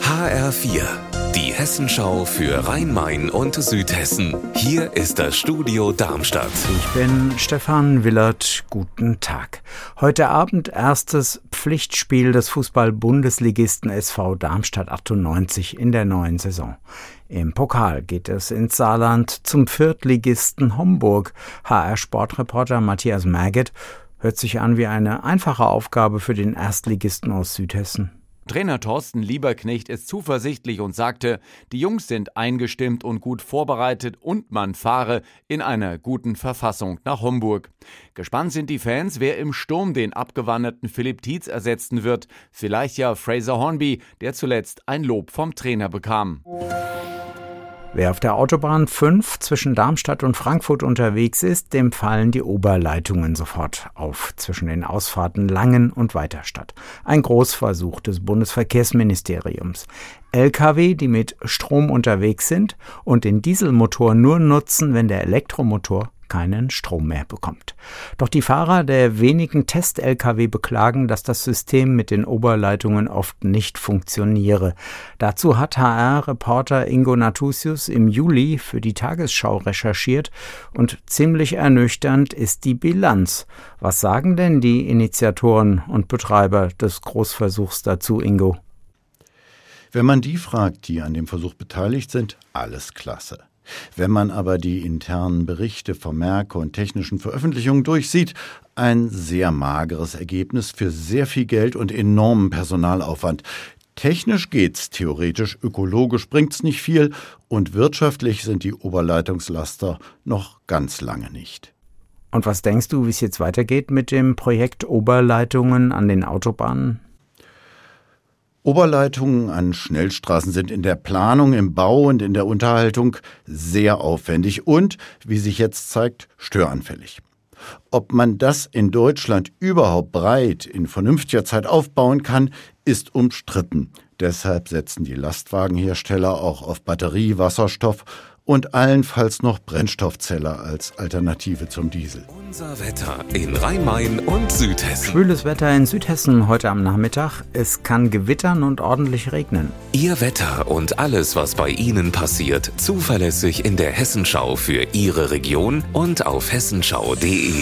HR4, die Hessenschau für Rhein-Main und Südhessen. Hier ist das Studio Darmstadt. Ich bin Stefan Willert. Guten Tag. Heute Abend erstes Pflichtspiel des Fußball-Bundesligisten SV Darmstadt 98 in der neuen Saison. Im Pokal geht es ins Saarland zum Viertligisten Homburg. HR-Sportreporter Matthias Maggot hört sich an wie eine einfache Aufgabe für den Erstligisten aus Südhessen. Trainer Thorsten Lieberknecht ist zuversichtlich und sagte, die Jungs sind eingestimmt und gut vorbereitet und man fahre in einer guten Verfassung nach Homburg. Gespannt sind die Fans, wer im Sturm den abgewanderten Philipp Tietz ersetzen wird. Vielleicht ja Fraser Hornby, der zuletzt ein Lob vom Trainer bekam. Wer auf der Autobahn 5 zwischen Darmstadt und Frankfurt unterwegs ist, dem fallen die Oberleitungen sofort auf zwischen den Ausfahrten Langen und Weiterstadt. Ein Großversuch des Bundesverkehrsministeriums. Lkw, die mit Strom unterwegs sind und den Dieselmotor nur nutzen, wenn der Elektromotor keinen Strom mehr bekommt. Doch die Fahrer der wenigen Test-Lkw beklagen, dass das System mit den Oberleitungen oft nicht funktioniere. Dazu hat HR-Reporter Ingo Natusius im Juli für die Tagesschau recherchiert und ziemlich ernüchternd ist die Bilanz. Was sagen denn die Initiatoren und Betreiber des Großversuchs dazu, Ingo? Wenn man die fragt, die an dem Versuch beteiligt sind, alles klasse. Wenn man aber die internen Berichte, Vermerke und technischen Veröffentlichungen durchsieht, ein sehr mageres Ergebnis für sehr viel Geld und enormen Personalaufwand. Technisch geht's, theoretisch, ökologisch bringt's nicht viel und wirtschaftlich sind die Oberleitungslaster noch ganz lange nicht. Und was denkst du, wie es jetzt weitergeht mit dem Projekt Oberleitungen an den Autobahnen? Oberleitungen an Schnellstraßen sind in der Planung, im Bau und in der Unterhaltung sehr aufwendig und, wie sich jetzt zeigt, störanfällig. Ob man das in Deutschland überhaupt breit in vernünftiger Zeit aufbauen kann, ist umstritten. Deshalb setzen die Lastwagenhersteller auch auf Batterie, Wasserstoff und allenfalls noch Brennstoffzelle als Alternative zum Diesel. Unser Wetter in Rhein-Main und Südhessen. Schwüles Wetter in Südhessen heute am Nachmittag. Es kann gewittern und ordentlich regnen. Ihr Wetter und alles, was bei Ihnen passiert, zuverlässig in der Hessenschau für Ihre Region und auf hessenschau.de.